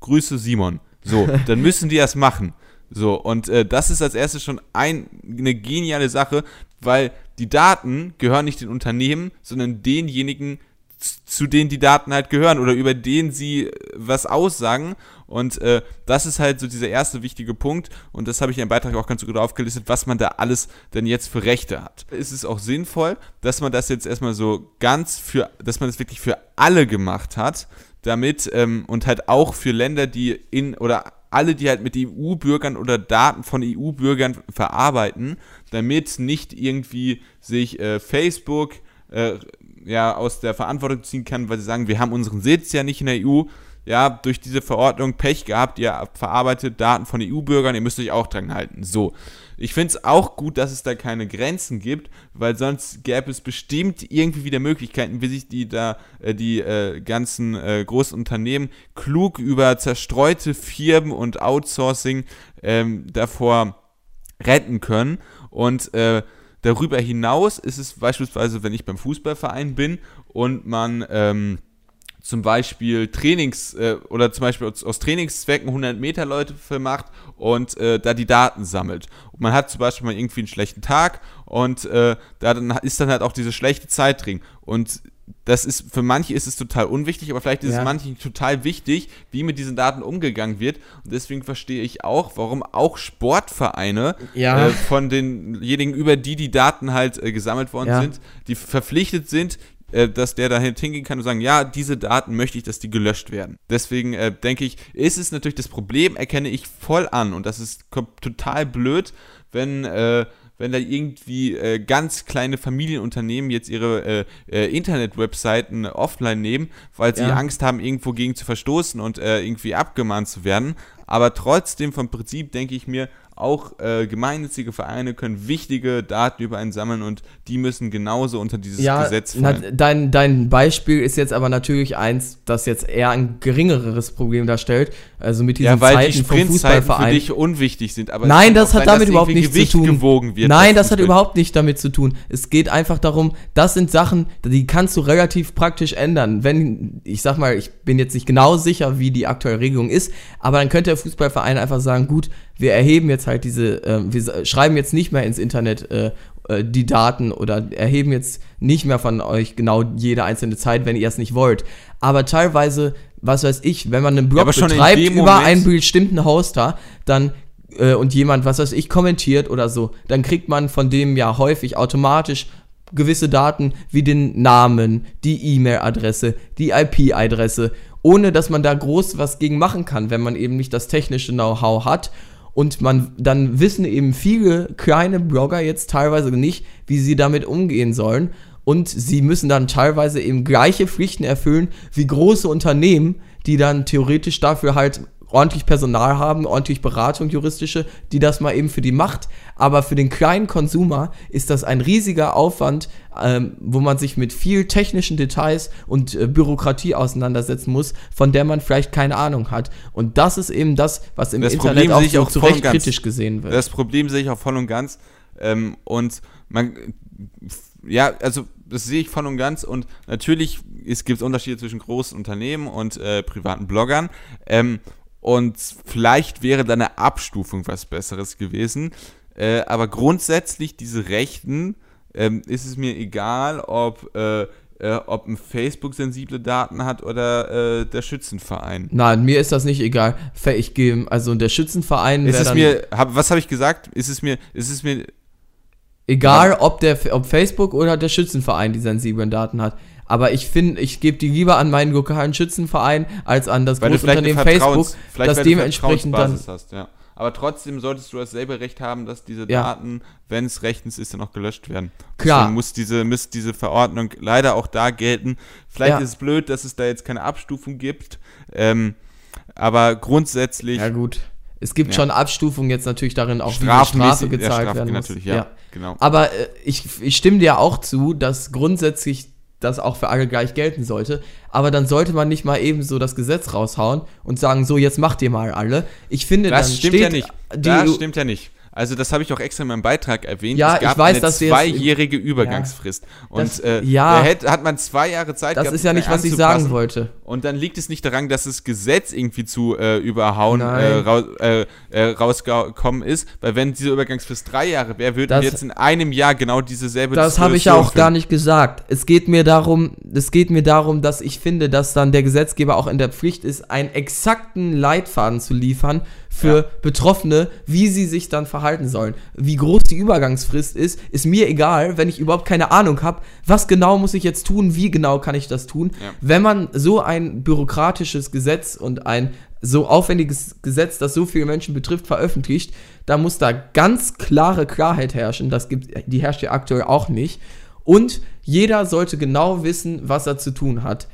Grüße Simon. So, dann müssen die das machen. So, und äh, das ist als erstes schon ein, eine geniale Sache, weil die Daten gehören nicht den Unternehmen, sondern denjenigen, zu denen die Daten halt gehören oder über den sie äh, was aussagen. Und äh, das ist halt so dieser erste wichtige Punkt. Und das habe ich in einem Beitrag auch ganz gut aufgelistet, was man da alles denn jetzt für Rechte hat. Es ist auch sinnvoll, dass man das jetzt erstmal so ganz für, dass man das wirklich für alle gemacht hat, damit ähm, und halt auch für Länder, die in oder alle, die halt mit EU-Bürgern oder Daten von EU-Bürgern verarbeiten, damit nicht irgendwie sich äh, Facebook äh, ja aus der Verantwortung ziehen kann, weil sie sagen, wir haben unseren Sitz ja nicht in der EU. Ja, durch diese Verordnung Pech gehabt, ihr verarbeitet Daten von EU-Bürgern, ihr müsst euch auch dran halten. So. Ich finde es auch gut, dass es da keine Grenzen gibt, weil sonst gäbe es bestimmt irgendwie wieder Möglichkeiten, wie sich die da, äh, die äh, ganzen äh, großen Unternehmen klug über zerstreute Firmen und Outsourcing ähm, davor retten können. Und äh, darüber hinaus ist es beispielsweise, wenn ich beim Fußballverein bin und man ähm, zum Beispiel Trainings äh, oder zum Beispiel aus, aus, Trainingszwecken 100 Meter Leute vermacht und äh, da die Daten sammelt. Und man hat zum Beispiel mal irgendwie einen schlechten Tag und äh, da dann ist dann halt auch diese schlechte Zeit drin. Und das ist für manche ist es total unwichtig, aber vielleicht ist ja. es manchen total wichtig, wie mit diesen Daten umgegangen wird. Und deswegen verstehe ich auch, warum auch Sportvereine ja. äh, von denjenigen, über die die Daten halt äh, gesammelt worden ja. sind, die verpflichtet sind, äh, dass der da hingehen kann und sagen, ja, diese Daten möchte ich, dass die gelöscht werden. Deswegen äh, denke ich, ist es natürlich das Problem, erkenne ich voll an und das ist total blöd, wenn äh, wenn da irgendwie äh, ganz kleine Familienunternehmen jetzt ihre äh, äh, Internet-Webseiten offline nehmen, weil sie ja. Angst haben, irgendwo gegen zu verstoßen und äh, irgendwie abgemahnt zu werden. Aber trotzdem vom Prinzip denke ich mir, auch äh, gemeinnützige Vereine können wichtige Daten über einen sammeln und die müssen genauso unter dieses ja, Gesetz na, fallen. dein, dein Beispiel ist jetzt aber natürlich eins, das jetzt eher ein geringeres Problem darstellt. Also mit diesen ja, weil die Zeiten vom Sprintzeiten für dich unwichtig sind. Aber Nein, das hat sein, damit überhaupt nichts zu Gewicht tun. gewogen wird. Nein, das hat überhaupt nicht damit zu tun. Es geht einfach darum, das sind Sachen, die kannst du relativ praktisch ändern. Wenn, ich sag mal, ich bin jetzt nicht genau sicher, wie die aktuelle Regelung ist, aber dann könnte der Fußballverein einfach sagen, gut, wir erheben jetzt halt diese, äh, wir schreiben jetzt nicht mehr ins Internet äh, äh, die Daten oder erheben jetzt nicht mehr von euch genau jede einzelne Zeit, wenn ihr es nicht wollt. Aber teilweise, was weiß ich, wenn man einen Blog in betreibt über Moment- einen bestimmten Hoster, dann äh, und jemand, was weiß ich, kommentiert oder so, dann kriegt man von dem ja häufig automatisch gewisse Daten wie den Namen, die E-Mail-Adresse, die IP-Adresse, ohne dass man da groß was gegen machen kann, wenn man eben nicht das technische Know-how hat. Und man, dann wissen eben viele kleine Blogger jetzt teilweise nicht, wie sie damit umgehen sollen. Und sie müssen dann teilweise eben gleiche Pflichten erfüllen wie große Unternehmen, die dann theoretisch dafür halt ordentlich Personal haben, ordentlich Beratung, juristische, die das mal eben für die macht. Aber für den kleinen Konsumer ist das ein riesiger Aufwand, ähm, wo man sich mit viel technischen Details und äh, Bürokratie auseinandersetzen muss, von der man vielleicht keine Ahnung hat. Und das ist eben das, was im Das Internet auch so auch zu Recht kritisch gesehen wird. Das Problem sehe ich auch voll und ganz. Ähm, und man, ja, also das sehe ich voll und ganz. Und natürlich es gibt Unterschiede zwischen großen Unternehmen und äh, privaten Bloggern. Ähm, und vielleicht wäre da eine Abstufung was Besseres gewesen. Äh, aber grundsätzlich diese Rechten ähm, ist es mir egal, ob, äh, äh, ob ein Facebook sensible Daten hat oder äh, der Schützenverein. Nein, mir ist das nicht egal. Ich gehe, also der Schützenverein Ist es mir, hab, was habe ich gesagt? Ist es mir, ist es mir egal, ob der, ob Facebook oder der Schützenverein die sensiblen Daten hat. Aber ich finde, ich gebe die lieber an meinen lokalen Schützenverein als an das Weil Großunternehmen Facebook, das dementsprechend dann hast, ja. Aber trotzdem solltest du dasselbe Recht haben, dass diese Ja. Daten, wenn es rechtens ist, dann auch gelöscht werden. Klar. Deswegen muss diese, muss diese Verordnung leider auch da gelten. Vielleicht Ja. ist es blöd, dass es da jetzt keine Abstufung gibt. Ähm, aber grundsätzlich Ja gut. Es gibt Ja. schon Abstufungen jetzt natürlich darin, auch wie die Strafe ja, gezahlt Strafe werden muss. natürlich, ja, genau. Aber äh, ich, ich stimme dir auch zu, dass grundsätzlich das auch für alle gleich gelten sollte. Aber dann sollte man nicht mal eben so das Gesetz raushauen und sagen, so jetzt macht ihr mal alle. Ich finde, Das dann stimmt steht ja nicht. Das stimmt ja nicht. Also das habe ich auch extra in meinem Beitrag erwähnt. Ja, es gab ich weiß, eine dass wir jetzt- zweijährige Übergangsfrist. Und Das- äh, ja. da hätte, hat man zwei Jahre Zeit das gehabt, ist ja nicht, was ich sagen wollte. Und dann liegt es nicht daran, dass das Gesetz irgendwie zu äh, überhauen äh, äh, äh, rausgekommen ist, weil wenn diese Übergangsfrist drei Jahre wäre, würden Das- wir jetzt in einem Jahr genau diese selbe Das habe ich ja auch gar nicht gesagt. Es geht mir darum, es geht mir darum, dass ich finde, dass dann der Gesetzgeber auch in der Pflicht ist, einen exakten Leitfaden zu liefern für Ja. Betroffene, wie sie sich dann verhalten sollen. Wie groß die Übergangsfrist ist, ist mir egal, wenn ich überhaupt keine Ahnung habe, was genau muss ich jetzt tun, wie genau kann ich das tun. Ja. Wenn man so ein bürokratisches Gesetz und ein so aufwendiges Gesetz, das so viele Menschen betrifft, veröffentlicht, da muss da ganz klare Klarheit herrschen. Das gibt, die herrscht ja aktuell auch nicht. Und jeder sollte genau wissen, was er zu tun hat.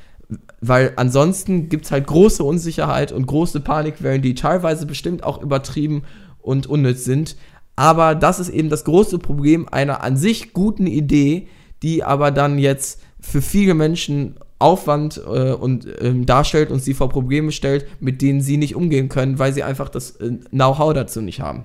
Weil ansonsten gibt es halt große Unsicherheit und große Panikwellen, die teilweise bestimmt auch übertrieben und unnütz sind. Aber das ist eben das große Problem einer an sich guten Idee, die aber dann jetzt für viele Menschen Aufwand äh, und ähm, darstellt und sie vor Probleme stellt, mit denen sie nicht umgehen können, weil sie einfach das äh, Know-how dazu nicht haben.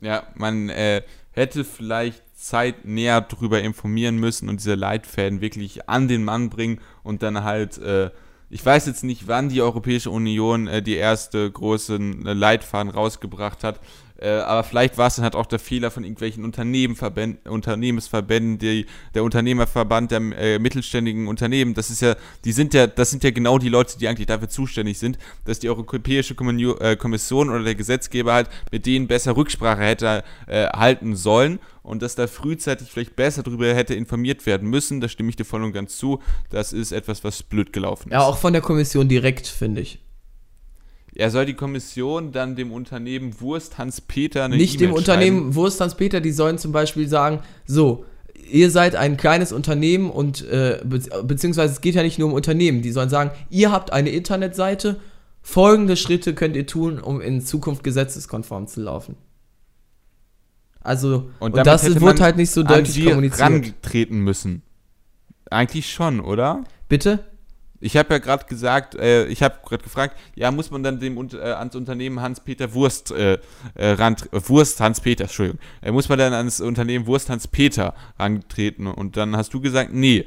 Ja, man äh, hätte vielleicht Zeit näher drüber informieren müssen und diese Leitfäden wirklich an den Mann bringen und dann halt, äh, ich weiß jetzt nicht, wann die Europäische Union äh, die erste großen äh, Leitfaden rausgebracht hat, äh, aber vielleicht war es dann halt auch der Fehler von irgendwelchen Unternehmensverbänden, die, der Unternehmerverband der äh, mittelständigen Unternehmen, das ist ja, die sind ja, das sind ja genau die Leute, die eigentlich dafür zuständig sind, dass die Europäische äh, Kommission oder der Gesetzgeber halt mit denen besser Rücksprache hätte äh, halten sollen und dass da frühzeitig vielleicht besser darüber hätte informiert werden müssen, da stimme ich dir voll und ganz zu, das ist etwas, was blöd gelaufen ist. Ja, auch von der Kommission direkt, finde ich. Er soll die Kommission dann dem Unternehmen Wurst Hans-Peter eine Nicht dem E-Mail Unternehmen Wurst Hans Peter, die sollen zum Beispiel sagen, so, ihr seid ein kleines Unternehmen und äh, be beziehungsweise es geht ja nicht nur um Unternehmen, die sollen sagen, ihr habt eine Internetseite, folgende Schritte könnt ihr tun, um in Zukunft gesetzeskonform zu laufen. Also, Und, und, das man halt nicht so an deutlich sie kommuniziert. rantreten müssen. Eigentlich schon, oder? Bitte? Ich habe ja gerade gesagt, äh, ich habe gerade gefragt, ja, muss man dann dem äh, ans Unternehmen Hans-Peter Wurst äh, äh, ran, äh, Wurst Hans-Peter, Entschuldigung, äh, muss man dann ans Unternehmen Wurst Hans-Peter rantreten und dann hast du gesagt, nee,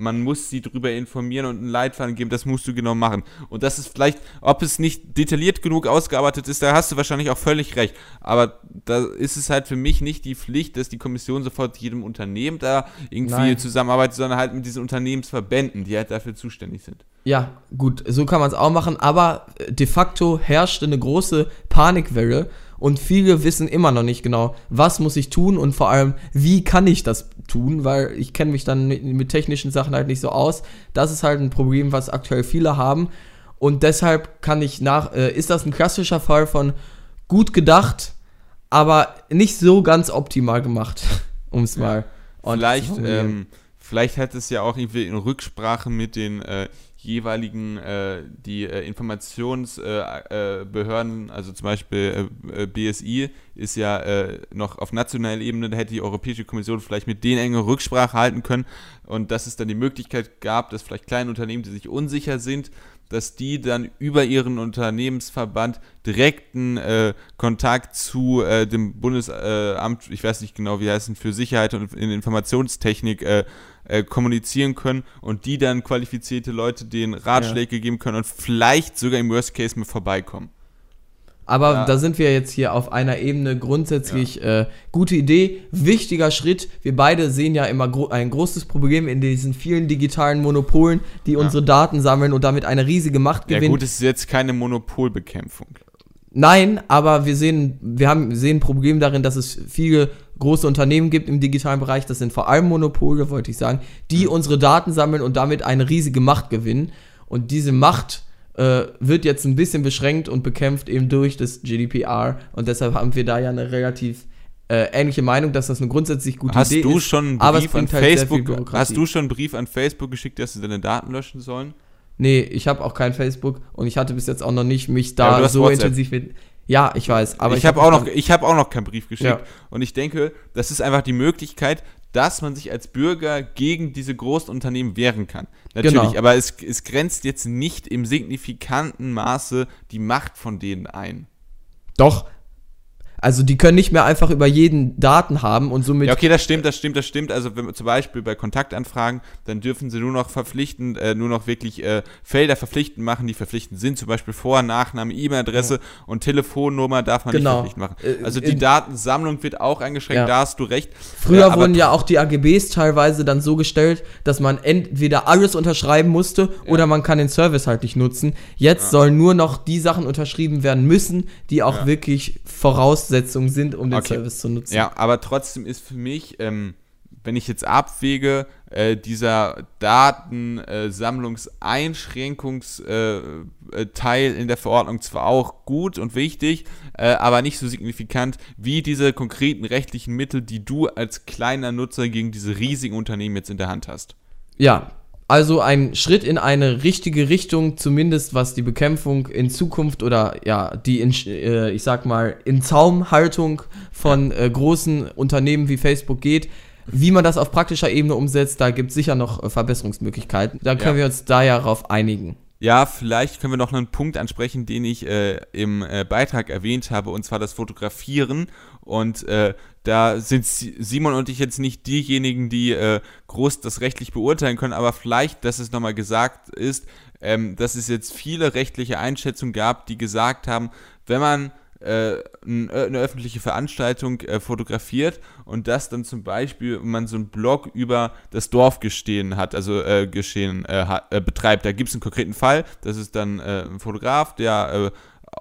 man muss sie darüber informieren und einen Leitfaden geben, das musst du genau machen. Und das ist vielleicht, ob es nicht detailliert genug ausgearbeitet ist, da hast du wahrscheinlich auch völlig recht. Aber da ist es halt für mich nicht die Pflicht, dass die Kommission sofort jedem Unternehmen da irgendwie Nein. zusammenarbeitet, sondern halt mit diesen Unternehmensverbänden, die halt dafür zuständig sind. Ja, gut, so kann man es auch machen, aber äh, de facto herrschte eine große Panikwelle und viele wissen immer noch nicht genau, was muss ich tun und vor allem, wie kann ich das tun, weil ich kenne mich dann mit, mit technischen Sachen halt nicht so aus. Das ist halt ein Problem, was aktuell viele haben. Und deshalb kann ich nach, äh, ist das ein klassischer Fall von gut gedacht, aber nicht so ganz optimal gemacht, um es mal. Ordentlich Vielleicht, ähm, vielleicht hat es ja auch irgendwie in Rücksprache mit den äh, jeweiligen, äh, die äh, Informationsbehörden, äh, Behörden, also zum Beispiel äh, äh, BSI ist ja äh, noch auf nationaler Ebene, da hätte die Europäische Kommission vielleicht mit denen enge Rücksprache halten können. Und dass es dann die Möglichkeit gab, dass vielleicht kleine Unternehmen, die sich unsicher sind, dass die dann über ihren Unternehmensverband direkten äh, Kontakt zu äh, dem Bundesamt, äh, Amt, ich weiß nicht genau, wie heißt es, für Sicherheit und in Informationstechnik äh, kommunizieren können und die dann qualifizierte Leute den Ratschläge geben können und vielleicht sogar im Worst Case mit vorbeikommen. Aber Ja. da sind wir jetzt hier auf einer Ebene grundsätzlich äh, gute Idee, wichtiger Schritt. Wir beide sehen ja immer gro ein großes Problem in diesen vielen digitalen Monopolen, die unsere Daten sammeln und damit eine riesige Macht Ja gewinnen. gut, es ist jetzt keine Monopolbekämpfung. Nein, aber wir sehen, wir haben wir sehen ein Problem darin, dass es viele große Unternehmen gibt im digitalen Bereich, das sind vor allem Monopole, wollte ich sagen, die unsere Daten sammeln und damit eine riesige Macht gewinnen. Und diese Macht äh, wird jetzt ein bisschen beschränkt und bekämpft eben durch das GDPR. Und deshalb haben wir da ja eine relativ äh, ähnliche Meinung, dass das eine grundsätzlich gute Hast Idee du ist. schon einen aber es an bringt halt Facebook, hast du schon einen Brief an Facebook geschickt, dass sie deine Daten löschen sollen? Nee, ich habe auch kein Facebook und ich hatte bis jetzt auch noch nicht mich Ja, da hast so WhatsApp. intensiv mit. Ja, ich weiß, aber ich habe auch noch noch, ich habe auch noch keinen Brief geschickt. Ja. Und ich denke, das ist einfach die Möglichkeit, dass man sich als Bürger gegen diese großen Unternehmen wehren kann. Natürlich, Genau. aber es, es grenzt jetzt nicht im signifikanten Maße die Macht von denen ein. Doch. Also die können nicht mehr einfach über jeden Daten haben und somit. Ja, okay, das stimmt, das stimmt, das stimmt. Also wenn, zum Beispiel bei Kontaktanfragen, dann dürfen sie nur noch verpflichtend, äh, nur noch wirklich äh, Felder verpflichtend machen, die verpflichtend sind. Zum Beispiel Vor-, Nachname, E-Mail-Adresse und Telefonnummer darf man Genau. nicht verpflichtend machen. Äh, Also die in- Datensammlung wird auch eingeschränkt, Ja. da hast du recht. Früher Äh, wurden ja auch die AGBs teilweise dann so gestellt, dass man entweder alles unterschreiben musste oder man kann den Service halt nicht nutzen. Jetzt sollen nur noch die Sachen unterschrieben werden müssen, die auch wirklich Voraussetzungen sind, um den Okay. Service zu nutzen. Ja, aber trotzdem ist für mich, ähm, wenn ich jetzt abwäge, äh, dieser Datensammlungseinschränkungsteil äh, Teil in der Verordnung zwar auch gut und wichtig, äh, aber nicht so signifikant wie diese konkreten rechtlichen Mittel, die du als kleiner Nutzer gegen diese riesigen Unternehmen jetzt in der Hand hast. Ja, also ein Schritt in eine richtige Richtung, zumindest was die Bekämpfung in Zukunft oder ja, die, in, äh, ich sag mal, in Zaumhaltung von äh, großen Unternehmen wie Facebook geht. Wie man das auf praktischer Ebene umsetzt, da gibt es sicher noch äh, Verbesserungsmöglichkeiten. Da können Ja. wir uns da ja darauf einigen. Ja, vielleicht können wir noch einen Punkt ansprechen, den ich äh, im äh, Beitrag erwähnt habe, und zwar das Fotografieren. Und äh, da sind Si- Simon und ich jetzt nicht diejenigen, die äh, groß das rechtlich beurteilen können, aber vielleicht, dass es nochmal gesagt ist, ähm, dass es jetzt viele rechtliche Einschätzungen gab, die gesagt haben, wenn man äh, äh, eine öffentliche Veranstaltung äh, fotografiert und das dann zum Beispiel man so einen Blog über das Dorfgeschehen hat, also äh, Geschehen äh, betreibt. Da gibt es einen konkreten Fall, das ist dann äh, ein Fotograf, der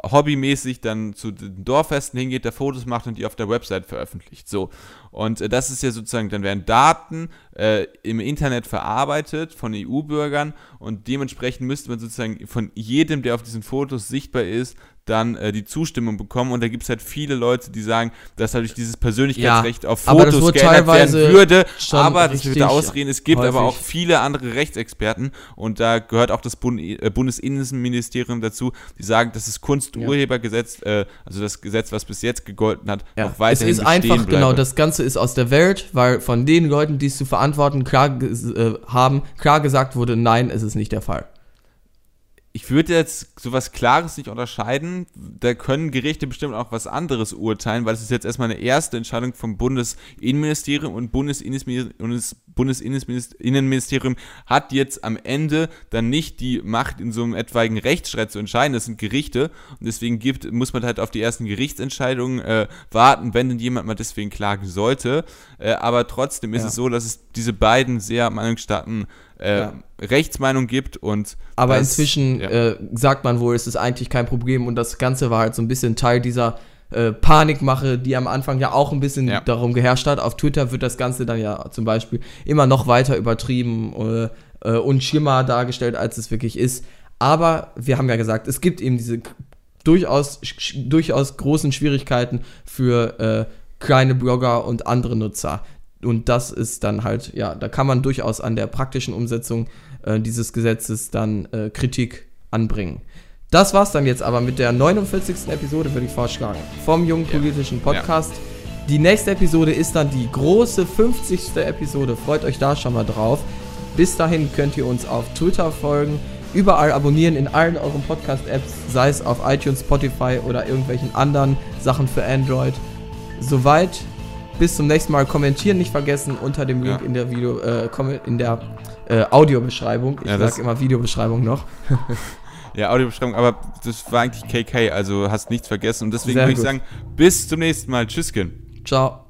hobbymäßig dann zu den Dorffesten hingeht, der Fotos macht und die auf der Website veröffentlicht. So. Und äh, das ist ja sozusagen, dann werden Daten äh, im Internet verarbeitet von EU-Bürgern und dementsprechend müsste man sozusagen von jedem, der auf diesen Fotos sichtbar ist, dann äh, die Zustimmung bekommen. Und da gibt es halt viele Leute, die sagen, dass dadurch dieses Persönlichkeitsrecht ja, auf Fotos geändert werden würde. Aber das würde ausreden, es gibt häufig. aber auch viele andere Rechtsexperten und da gehört auch das Bund, äh, Bundesinnenministerium dazu, die sagen, dass das Kunsturhebergesetz, äh, also das Gesetz, was bis jetzt gegolten hat, ja. noch weiterhin Es ist einfach, bleibe. genau, das Ganze ist aus der Welt, weil von den Leuten, die es zu verantworten klar äh, haben, klar gesagt wurde, nein, es ist nicht der Fall ich würde jetzt sowas Klares nicht unterscheiden. Da können Gerichte bestimmt auch was anderes urteilen, weil es ist jetzt erstmal eine erste Entscheidung vom Bundesinnenministerium und Bundesinnenministerium hat jetzt am Ende dann nicht die Macht, in so einem etwaigen Rechtsstreit zu entscheiden. Das sind Gerichte und deswegen gibt, muss man halt auf die ersten Gerichtsentscheidungen äh, warten, wenn denn jemand mal deswegen klagen sollte. Äh, aber trotzdem ist ja. es so, dass es diese beiden sehr meinungsstarken äh, ja. Rechtsmeinung gibt und aber das, inzwischen ja. äh, sagt man wohl, es ist eigentlich kein Problem und das Ganze war halt so ein bisschen Teil dieser äh, Panikmache, die am Anfang ja auch ein bisschen ja. darum geherrscht hat. Auf Twitter wird das Ganze dann ja zum Beispiel immer noch weiter übertrieben äh, äh, und schlimmer dargestellt, als es wirklich ist. Aber wir haben ja gesagt, es gibt eben diese durchaus, durchaus großen Schwierigkeiten für äh, kleine Blogger und andere Nutzer. Und das ist dann halt, ja, da kann man durchaus an der praktischen Umsetzung äh, dieses Gesetzes dann äh, Kritik anbringen. Das war's dann jetzt aber mit der 49. Episode, würde ich vorschlagen, vom Jungen Politischen Podcast. Ja. Die nächste Episode ist dann die große 50. Episode. Freut euch da schon mal drauf. Bis dahin könnt ihr uns auf Twitter folgen, überall abonnieren in allen euren Podcast-Apps, sei es auf iTunes, Spotify oder irgendwelchen anderen Sachen für Android. Soweit bis zum nächsten Mal. Kommentieren nicht vergessen unter dem Link ja. in der Video, äh, in der äh, Audiobeschreibung. Ich ja, sag immer Videobeschreibung noch. ja, Audiobeschreibung, aber das war eigentlich KK, also hast nichts vergessen. Und deswegen würde ich sagen, bis zum nächsten Mal. Tschüssken. Ciao.